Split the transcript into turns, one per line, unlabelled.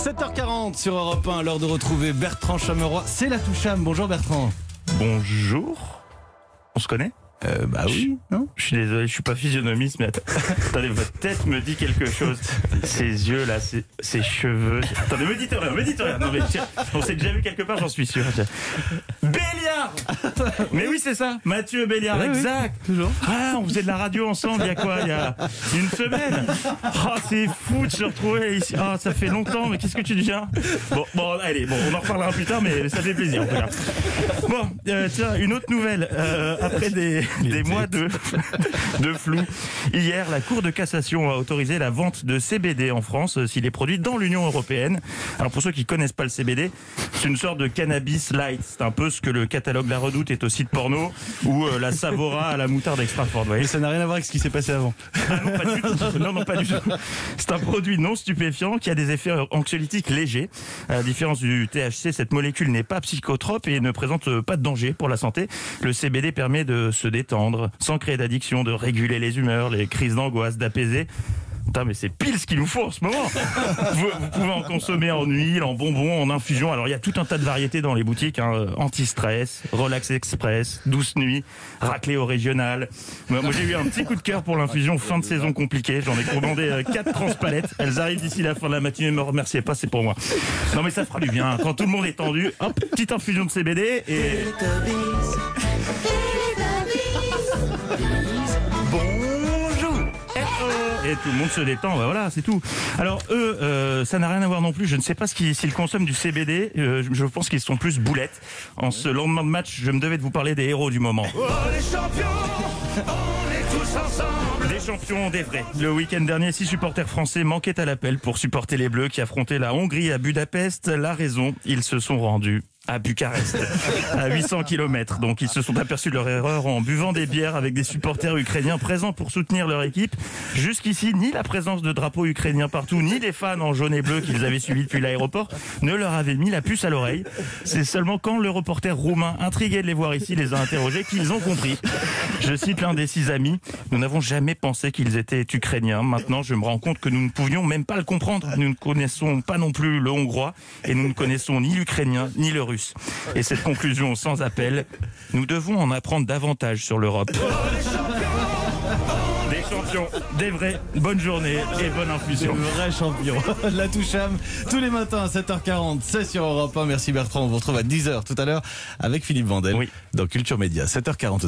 7h40 sur Europe 1, l'heure de retrouver Bertrand Chameroy. C'est la Toucham. Bonjour Bertrand.
Bonjour. On se connaît?
Euh, bah oui, non
Je suis désolé, je suis pas physionomiste, mais att- attendez, votre tête me dit quelque chose. Ses yeux là, ses, ses cheveux. Attendez, me dites rien, me dites rien. Non mais tiens, on s'est déjà vu quelque part, j'en suis sûr. Béliard Mais oui, c'est ça, Mathieu Béliard,
oui,
exact.
toujours.
Ah, on faisait de la radio ensemble il y a quoi Il y a une semaine. Ah, c'est fou de se retrouver ici. Ah, ça fait longtemps, mais qu'est-ce que tu deviens? Bon, bon, allez, bon, on en reparlera plus tard, mais ça fait plaisir en tout cas. Bon, euh, tiens, une autre nouvelle. Euh, après des, des mois de, de flou, hier, la Cour de cassation a autorisé la vente de CBD en France euh, s'il est produit dans l'Union européenne. Alors pour ceux qui connaissent pas le CBD, c'est une sorte de cannabis light. C'est un peu ce que le catalogue La Redoute est au site porno ou euh, la Savora à la moutarde extra forte. vous voyez.
Et ça n'a rien à voir avec ce qui s'est passé avant.
Ah non, pas du tout. Non, non, pas du tout. C'est un produit non stupéfiant qui a des effets anxiolytiques légers. À la différence du THC, cette molécule n'est pas psychotrope et ne présente pas de danger pour la santé. Le CBD permet de se détendre sans créer d'addiction, de réguler les humeurs, les crises d'angoisse, d'apaiser. Putain, mais c'est pile ce qu'il nous faut en ce moment. vous, vous pouvez en consommer en huile, en bonbons, en infusion. Alors il y a tout un tas de variétés dans les boutiques. Hein. Euh, Anti-stress, Relax Express, Douce Nuit, Raclé au régional. Moi, moi, j'ai eu un petit coup de cœur pour l'infusion fin de saison compliquée. J'en ai commandé euh, quatre transpalettes. Elles arrivent d'ici la fin de la matinée. Ne me remerciez pas, c'est pour moi. Non mais ça fera du bien. Quand tout le monde est tendu, hop, petite infusion de CBD et Et tout le monde se détend, bah voilà, c'est tout. Alors eux, euh, ça n'a rien à voir non plus. Je ne sais pas s'ils consomment du CBD. euh, je pense qu'ils sont plus boulettes. En ce lendemain de match, je me devais de vous parler des héros du moment. Des champions, des vrais. Le week-end dernier, six supporters français manquaient à l'appel pour supporter les Bleus qui affrontaient la Hongrie à Budapest. La raison, ils se sont rendus à Bucarest, à 800 km. Donc ils se sont aperçus de leur erreur en buvant des bières avec des supporters ukrainiens présents pour soutenir leur équipe. Jusqu'ici, ni la présence de drapeaux ukrainiens partout, ni des fans en jaune et bleu qu'ils avaient suivis depuis l'aéroport ne leur avaient mis la puce à l'oreille. C'est seulement quand le reporter roumain, intrigué de les voir ici, les a interrogés qu'ils ont compris. Je cite l'un des six amis. Nous n'avons jamais pensé qu'ils étaient ukrainiens. Maintenant, je me rends compte que nous ne pouvions même pas le comprendre. Nous ne connaissons pas non plus le hongrois et nous ne connaissons ni l'ukrainien ni le russe. Et cette conclusion sans appel, nous devons en apprendre davantage sur l'Europe. Des champions, des vrais, bonne journée et bonne infusion.
le vrai champion. La Toucham, tous les matins à 7h40, c'est sur Europe 1. Merci Bertrand. On vous retrouve à 10h tout à l'heure avec Philippe Vandel
Oui.
dans Culture Média. 7h40.